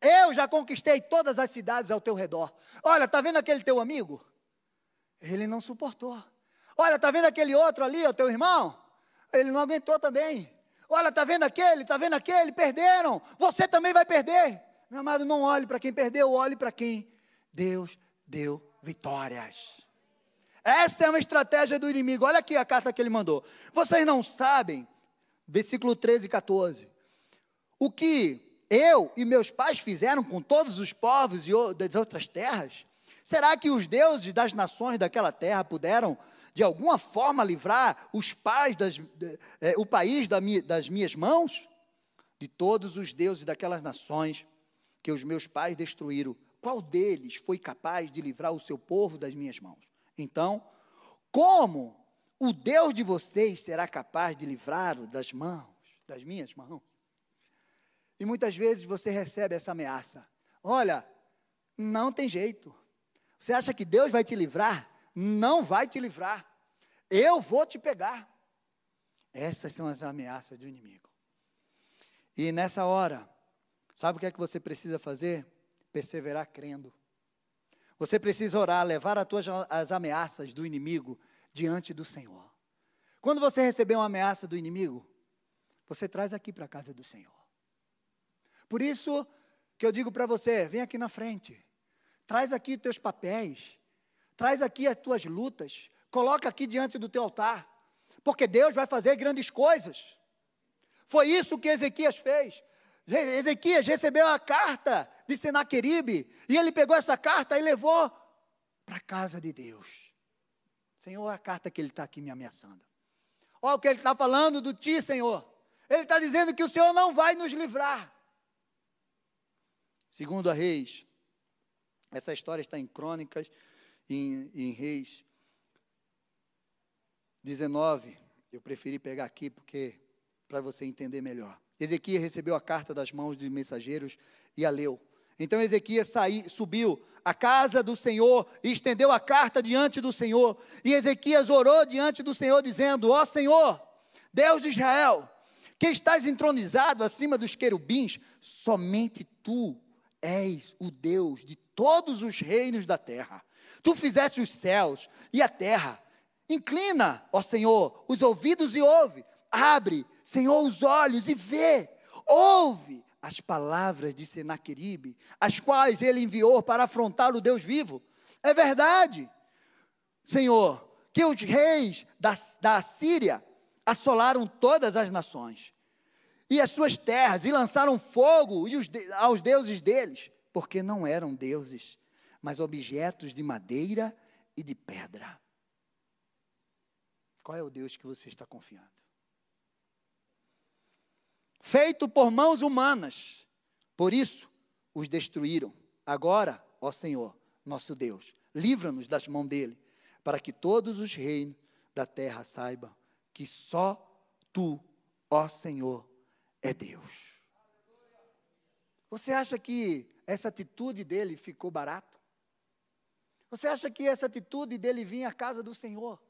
Eu já conquistei todas as cidades ao teu redor. Olha, está vendo aquele teu amigo? Ele não suportou. Olha, está vendo aquele outro ali, o teu irmão? Ele não aguentou também. Olha, está vendo aquele, está vendo aquele, perderam. Você também vai perder. Meu amado, não olhe para quem perdeu, olhe para quem Deus deu vitórias. Essa é uma estratégia do inimigo. Olha aqui a carta que ele mandou. Vocês não sabem, versículo 13 e 14, o que eu e meus pais fizeram com todos os povos das outras terras? Será que os deuses das nações daquela terra puderam de alguma forma livrar os pais das, é, o país das minhas mãos? De todos os deuses daquelas nações que os meus pais destruíram, qual deles foi capaz de livrar o seu povo das minhas mãos? Então, como o Deus de vocês será capaz de livrá-lo das mãos, das minhas mãos? E muitas vezes você recebe essa ameaça: olha, não tem jeito. Você acha que Deus vai te livrar? não vai te livrar. Eu vou te pegar. Essas são as ameaças do inimigo. E nessa hora, sabe o que é que você precisa fazer? Perseverar crendo. Você precisa orar, levar as, tuas, as ameaças do inimigo diante do Senhor. Quando você receber uma ameaça do inimigo, você traz aqui para a casa do Senhor. Por isso que eu digo para você, vem aqui na frente. Traz aqui teus papéis. Traz aqui as tuas lutas, coloca aqui diante do teu altar, porque Deus vai fazer grandes coisas. Foi isso que Ezequias fez. Ezequias recebeu a carta de Senaqueribe, e ele pegou essa carta e levou para a casa de Deus. Senhor, a carta que ele está aqui me ameaçando. Olha o que ele está falando do ti, Senhor. Ele está dizendo que o Senhor não vai nos livrar. Segundo a Reis, essa história está em Crônicas, em, em Reis 19, eu preferi pegar aqui porque para você entender melhor. Ezequias recebeu a carta das mãos dos mensageiros e a leu. Então Ezequias saí, subiu à casa do Senhor e estendeu a carta diante do Senhor. E Ezequias orou diante do Senhor, dizendo: Ó Senhor, Deus de Israel, que estás entronizado acima dos querubins, somente tu és o Deus de todos os reinos da terra. Tu fizeste os céus e a terra. Inclina, ó Senhor, os ouvidos e ouve. Abre, Senhor, os olhos e vê. Ouve as palavras de Senaqueribe, as quais ele enviou para afrontar o Deus vivo. É verdade, Senhor, que os reis da, da Síria assolaram todas as nações e as suas terras e lançaram fogo e os, aos deuses deles, porque não eram deuses, mas objetos de madeira e de pedra. Qual é o Deus que você está confiando? Feito por mãos humanas, por isso os destruíram. Agora, ó Senhor, nosso Deus, livra-nos das mãos dele, para que todos os reinos da terra saibam que só tu, ó Senhor, é Deus. Você acha que essa atitude dele ficou barata? Você acha que essa atitude dele vir à casa do Senhor,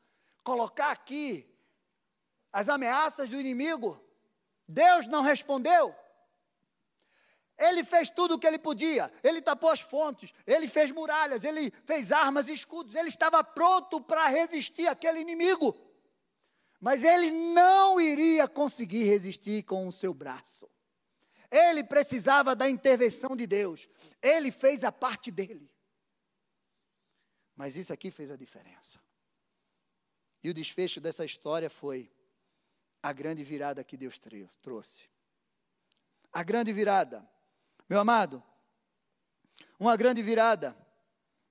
colocar aqui as ameaças do inimigo, Deus não respondeu. Ele fez tudo o que ele podia. Ele tapou as fontes, ele fez muralhas, ele fez armas e escudos. Ele estava pronto para resistir àquele inimigo. Mas ele não iria conseguir resistir com o seu braço. Ele precisava da intervenção de Deus. Ele fez a parte dele. Mas isso aqui fez a diferença. E o desfecho dessa história foi a grande virada que Deus trouxe. A grande virada meu amado, uma grande virada,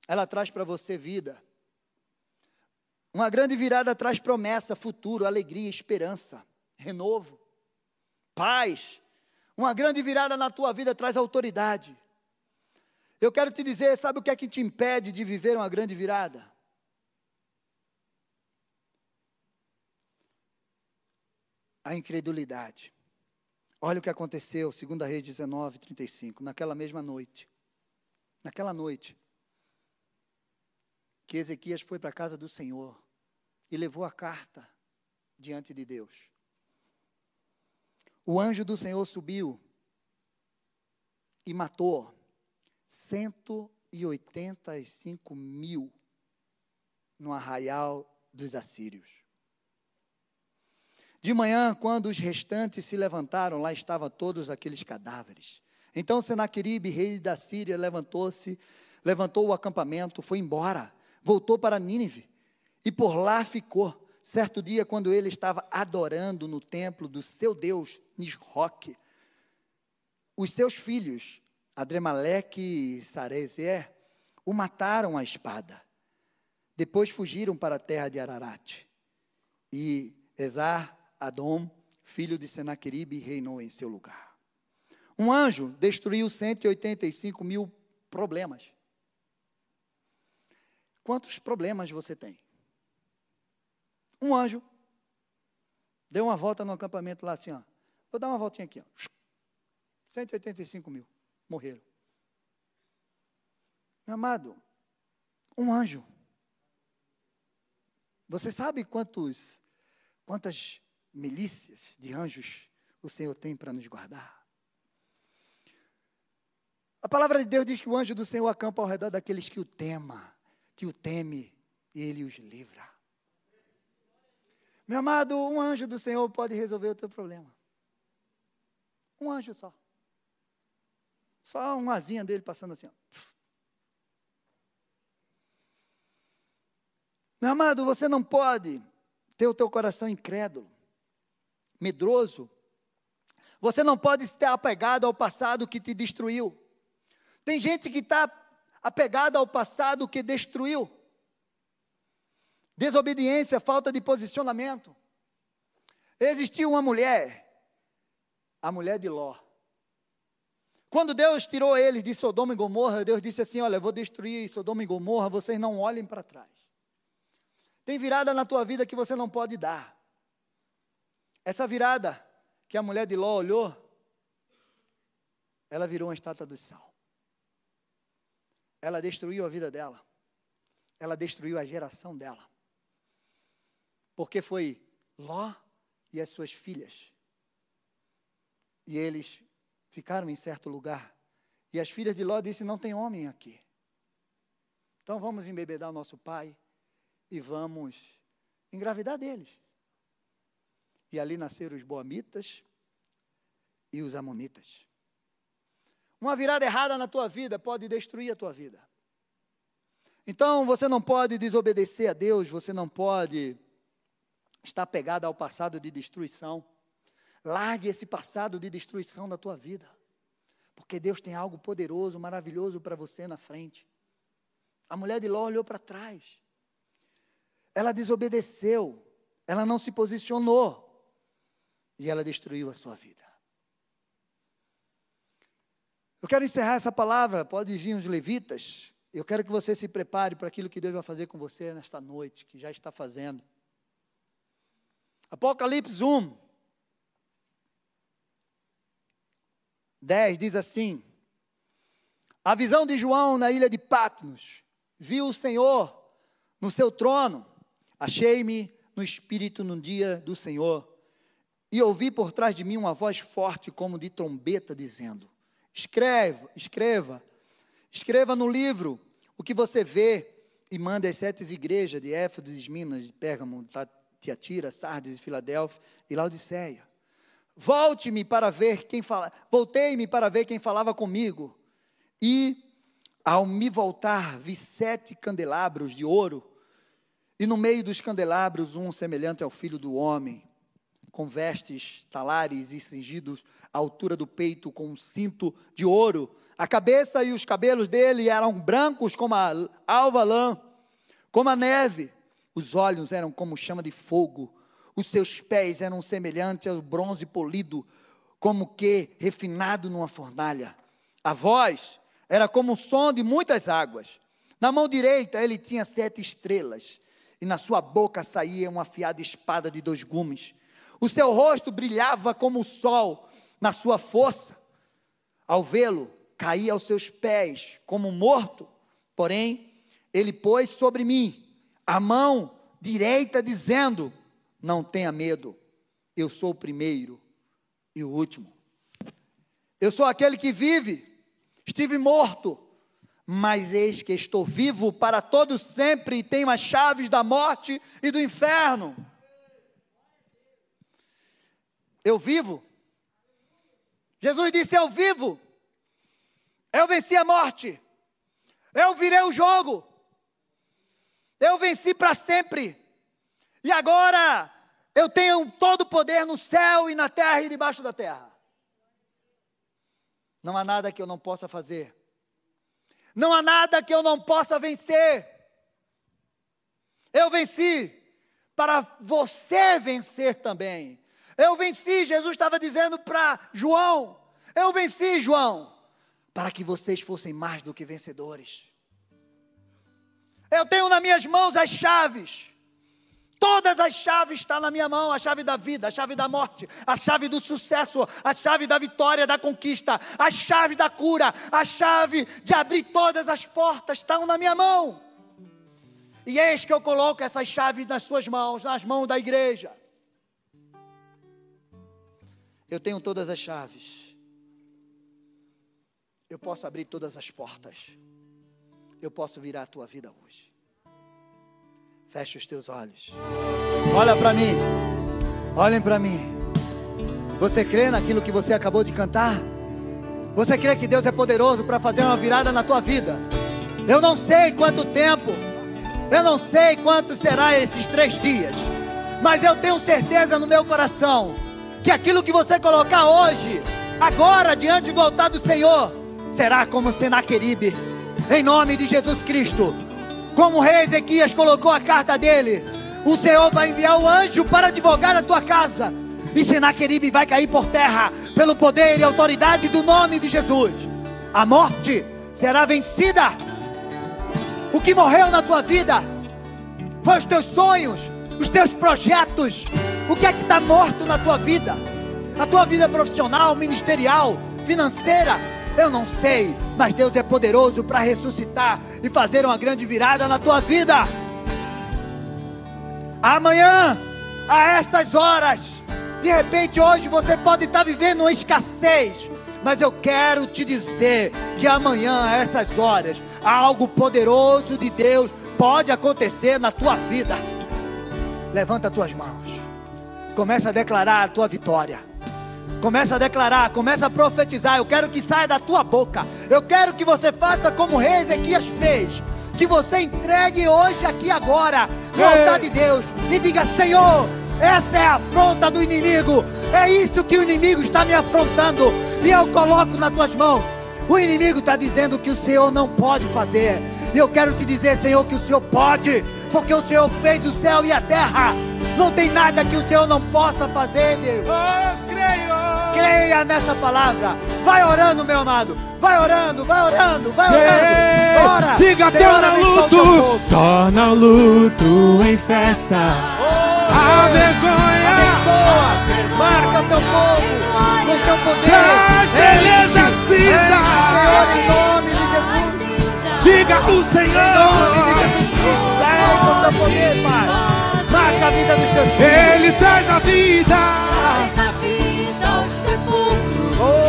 ela traz para você vida. Uma grande virada traz promessa, futuro, alegria, esperança, renovo, paz. Uma grande virada na tua vida traz autoridade. Eu quero te dizer, sabe o que é que te impede de viver uma grande virada? A incredulidade. Olha o que aconteceu, 2 Reis 19, 35, naquela mesma noite. Naquela noite, que Ezequias foi para a casa do Senhor e levou a carta diante de Deus. O anjo do Senhor subiu e matou 185 mil no arraial dos assírios. De manhã, quando os restantes se levantaram, lá estavam todos aqueles cadáveres. Então Senaqueribe, rei da Síria, levantou-se, levantou o acampamento, foi embora, voltou para Nínive e por lá ficou. Certo dia, quando ele estava adorando no templo do seu Deus, Nisroque, os seus filhos, Adremaleque e Sarezer, o mataram à espada. Depois fugiram para a terra de Ararat. E Esar Adom, filho de Senaqueribe, reinou em seu lugar. Um anjo destruiu 185 mil problemas. Quantos problemas você tem? Um anjo deu uma volta no acampamento lá assim, ó. Vou dar uma voltinha aqui, ó. 185 mil morreram. Meu amado, um anjo. Você sabe quantos, quantas milícias de anjos o Senhor tem para nos guardar. A palavra de Deus diz que o anjo do Senhor acampa ao redor daqueles que o tema, que o teme, e ele os livra. Meu amado, um anjo do Senhor pode resolver o teu problema. Um anjo só. Só uma asinha dele passando assim. Ó. Meu amado, você não pode ter o teu coração incrédulo medroso. Você não pode estar apegado ao passado que te destruiu. Tem gente que está apegada ao passado que destruiu. Desobediência, falta de posicionamento. Existiu uma mulher, a mulher de Ló. Quando Deus tirou eles de Sodoma e Gomorra, Deus disse assim: Olha, eu vou destruir Sodoma e Gomorra, vocês não olhem para trás. Tem virada na tua vida que você não pode dar. Essa virada que a mulher de Ló olhou, ela virou uma estátua do sal. Ela destruiu a vida dela. Ela destruiu a geração dela. Porque foi Ló e as suas filhas. E eles ficaram em certo lugar. E as filhas de Ló disseram: Não tem homem aqui. Então vamos embebedar o nosso pai e vamos engravidar deles. E ali nasceram os boamitas e os amonitas. Uma virada errada na tua vida pode destruir a tua vida. Então você não pode desobedecer a Deus, você não pode estar pegado ao passado de destruição. Largue esse passado de destruição da tua vida. Porque Deus tem algo poderoso, maravilhoso para você na frente. A mulher de Ló olhou para trás. Ela desobedeceu. Ela não se posicionou e ela destruiu a sua vida. Eu quero encerrar essa palavra, pode vir os levitas. Eu quero que você se prepare para aquilo que Deus vai fazer com você nesta noite, que já está fazendo. Apocalipse 1, 10 diz assim: A visão de João na ilha de Patmos, viu o Senhor no seu trono, achei-me no espírito no dia do Senhor E ouvi por trás de mim uma voz forte, como de trombeta, dizendo: Escreva, escreva, escreva no livro o que você vê e manda às sete igrejas de Éfeso, de Minas, de Pérgamo, Tiatira, Sardes, Filadélfia e Laodiceia. Volte-me para ver quem fala. Voltei-me para ver quem falava comigo. E ao me voltar, vi sete candelabros de ouro, e no meio dos candelabros um semelhante ao filho do homem, com vestes talares e cingidos à altura do peito com um cinto de ouro. A cabeça e os cabelos dele eram brancos como a alva lã, como a neve. Os olhos eram como chama de fogo. Os seus pés eram semelhantes ao bronze polido, como que refinado numa fornalha. A voz era como o som de muitas águas. Na mão direita ele tinha sete estrelas, e na sua boca saía uma afiada espada de dois gumes. O seu rosto brilhava como o sol na sua força. Ao vê-lo, caía aos seus pés como morto. Porém, ele pôs sobre mim a mão direita, dizendo: Não tenha medo, eu sou o primeiro e o último. Eu sou aquele que vive Estive morto, mas eis que estou vivo para todo sempre e tenho as chaves da morte e do inferno. Eu vivo. Jesus disse: Eu vivo. Eu venci a morte. Eu virei o jogo. Eu venci para sempre. E agora eu tenho todo o poder no céu e na terra e debaixo da terra. Não há nada que eu não possa fazer. Não há nada que eu não possa vencer. Eu venci para você vencer também. Eu venci, Jesus estava dizendo para João. Eu venci, João, para que vocês fossem mais do que vencedores. Eu tenho nas minhas mãos as chaves Todas as chaves estão na minha mão: a chave da vida, a chave da morte, a chave do sucesso, a chave da vitória, da conquista, a chave da cura, a chave de abrir todas as portas estão na minha mão. E eis que eu coloco essas chaves nas suas mãos, nas mãos da igreja. Eu tenho todas as chaves. Eu posso abrir todas as portas. Eu posso virar a tua vida hoje. Feche os teus olhos. Olha para mim. Olhem para mim. Você crê naquilo que você acabou de cantar? Você crê que Deus é poderoso para fazer uma virada na tua vida? Eu não sei quanto tempo, eu não sei quanto será esses três dias, mas eu tenho certeza no meu coração que aquilo que você colocar hoje, agora diante do altar do Senhor, será como Senaqueribe, em nome de Jesus Cristo. Como o rei Ezequias colocou a carta dele, o Senhor vai enviar o anjo para advogar a tua casa. E Senaqueribe vai cair por terra pelo poder e autoridade do nome de Jesus. A morte será vencida. O que morreu na tua vida foi os teus sonhos, os teus projetos. O que é que está morto na tua vida? A tua vida profissional, ministerial, financeira, eu não sei, mas Deus é poderoso para ressuscitar e fazer uma grande virada na tua vida. Amanhã, a essas horas, de repente hoje você pode estar vivendo uma escassez, mas eu quero te dizer que amanhã, a essas horas, algo poderoso de Deus pode acontecer na tua vida. Levanta as tuas mãos, começa a declarar a tua vitória. Começa a declarar, começa a profetizar. Eu quero que saia da tua boca. Eu quero que você faça como o rei Ezequias fez. Que você entregue hoje, aqui, agora, no altar de Deus. E diga: Senhor, essa é a afronta do inimigo. É isso que o inimigo está me afrontando. E eu coloco nas tuas mãos. O inimigo está dizendo que o Senhor não pode fazer. E eu quero te dizer, Senhor, que o Senhor pode. Porque o Senhor fez o céu e a terra. Não tem nada que o Senhor não possa fazer, Deus. Oh, creio. Creia nessa palavra. Vai orando, meu amado. Vai orando, vai orando, vai orando. Ora. Diga, torna luto. Torna luto em festa. Oh, a vergonha. Abençoa. Marca o teu povo com teu poder. Traz beleza cinza. Senhor, em nome de Jesus. Diga o Em Senhor. nome de Jesus Cristo. Traz com teu poder, Pai. A vida dos teus filhos. Ele traz a vida. Traz a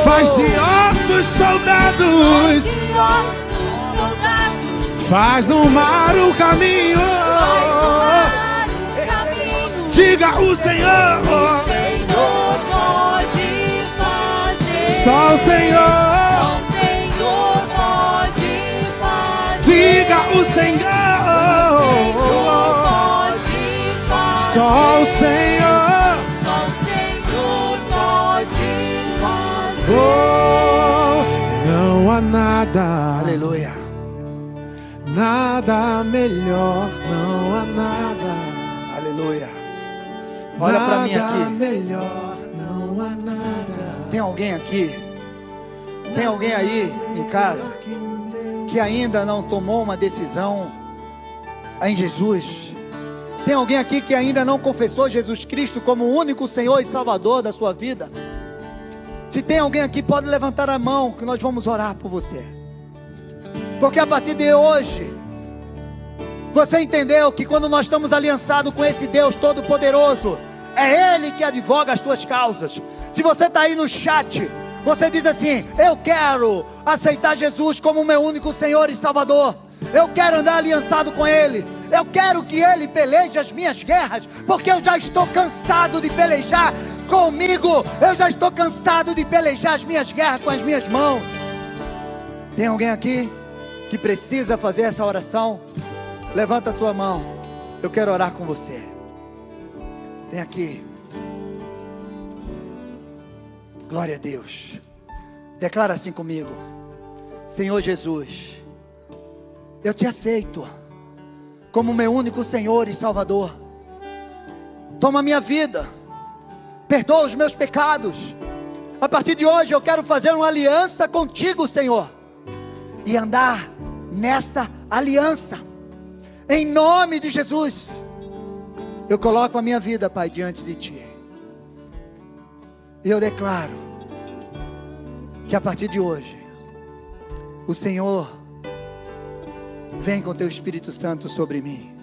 Faz de ossos soldados. de ossos soldados. Faz no mar o caminho. Faz o caminho. Diga o Senhor. O Senhor pode fazer. Só o Senhor. Só o Senhor pode fazer. Diga o Senhor. Só o Senhor. Só o Senhor pode fazer. Oh, não há nada, Aleluia. nada melhor, não há nada. Aleluia. Olha para mim nada aqui. melhor, não há nada. Tem alguém aqui? Tem alguém aí em casa que ainda não tomou uma decisão em Jesus? Tem alguém aqui que ainda não confessou Jesus Cristo como o único Senhor e Salvador da sua vida? Se tem alguém aqui, pode levantar a mão que nós vamos orar por você. Porque a partir de hoje, você entendeu que quando nós estamos aliançados com esse Deus Todo-Poderoso, é Ele que advoga as tuas causas. Se você está aí no chat, você diz assim: Eu quero aceitar Jesus como meu único Senhor e Salvador. Eu quero andar aliançado com Ele. Eu quero que Ele peleje as minhas guerras, porque eu já estou cansado de pelejar comigo. Eu já estou cansado de pelejar as minhas guerras com as minhas mãos. Tem alguém aqui que precisa fazer essa oração? Levanta a tua mão. Eu quero orar com você. Tem aqui. Glória a Deus. Declara assim comigo. Senhor Jesus, eu te aceito como meu único Senhor e Salvador. Toma minha vida. Perdoa os meus pecados. A partir de hoje eu quero fazer uma aliança contigo, Senhor. E andar nessa aliança. Em nome de Jesus. Eu coloco a minha vida, Pai, diante de Ti. E eu declaro que a partir de hoje, o Senhor vem com Teu Espírito Santo sobre mim.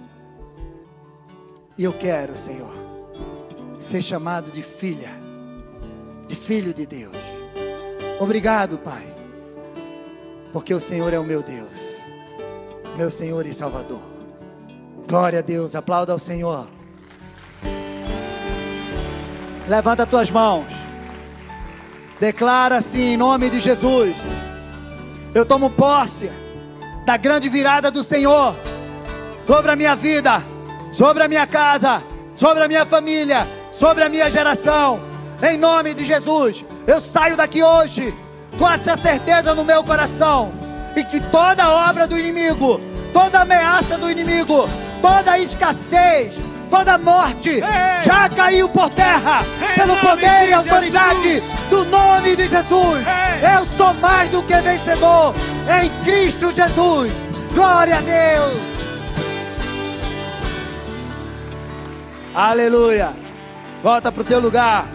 E eu quero, Senhor, ser chamado de filha, de filho de Deus. Obrigado, Pai, porque o Senhor é o meu Deus, meu Senhor e Salvador. Glória a Deus, aplauda ao Senhor. Levanta tuas mãos. Declara assim em nome de Jesus. Eu tomo posse da grande virada do Senhor sobre a minha vida, sobre a minha casa, sobre a minha família, sobre a minha geração. Em nome de Jesus, eu saio daqui hoje com essa certeza no meu coração e que toda obra do inimigo, toda ameaça do inimigo, toda escassez, toda morte já caiu por terra Em pelo poder de e autoridade Jesus. do nome de Jesus. Ei. Eu sou mais do que vencedor em Cristo Jesus. Glória a Deus. Aleluia. Volta para o teu lugar.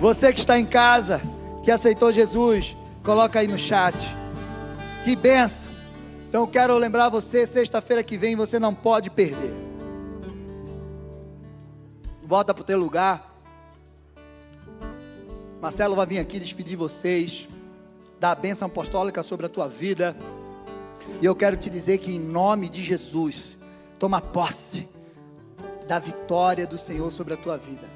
Você que está em casa, que aceitou Jesus, coloca aí no chat. Que benção. Então quero lembrar você, sexta-feira que vem você não pode perder. Volta para o teu lugar. Marcelo vai vir aqui despedir vocês, dar a bênção apostólica sobre a tua vida. E eu quero te dizer que em nome de Jesus, toma posse da vitória do Senhor sobre a tua vida.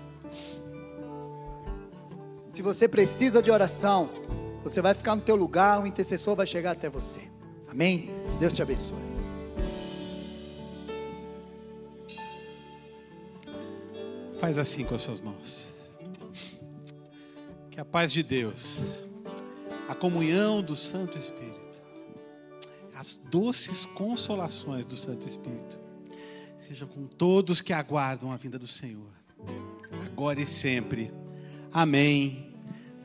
Se você precisa de oração, você vai ficar no teu lugar, o intercessor vai chegar até você. Amém? Deus te abençoe. Faz assim com as suas mãos. Que a paz de Deus, a comunhão do Santo Espírito, as doces consolações do Santo Espírito, sejam com todos que aguardam a vinda do Senhor, agora e sempre. Amém,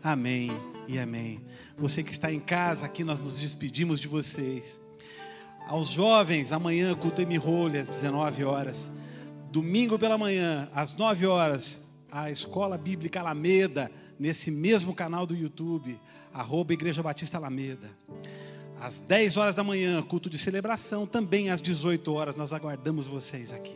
amém e amém. Você que está em casa, aqui nós nos despedimos de vocês. Aos jovens, amanhã, culto M. Role, às 19 horas. Domingo pela manhã, às 9 horas, a Escola Bíblica Alameda, nesse mesmo canal do YouTube, arroba Igreja Batista Alameda. Às 10 horas da manhã, culto de celebração, também às 18 horas, nós aguardamos vocês aqui.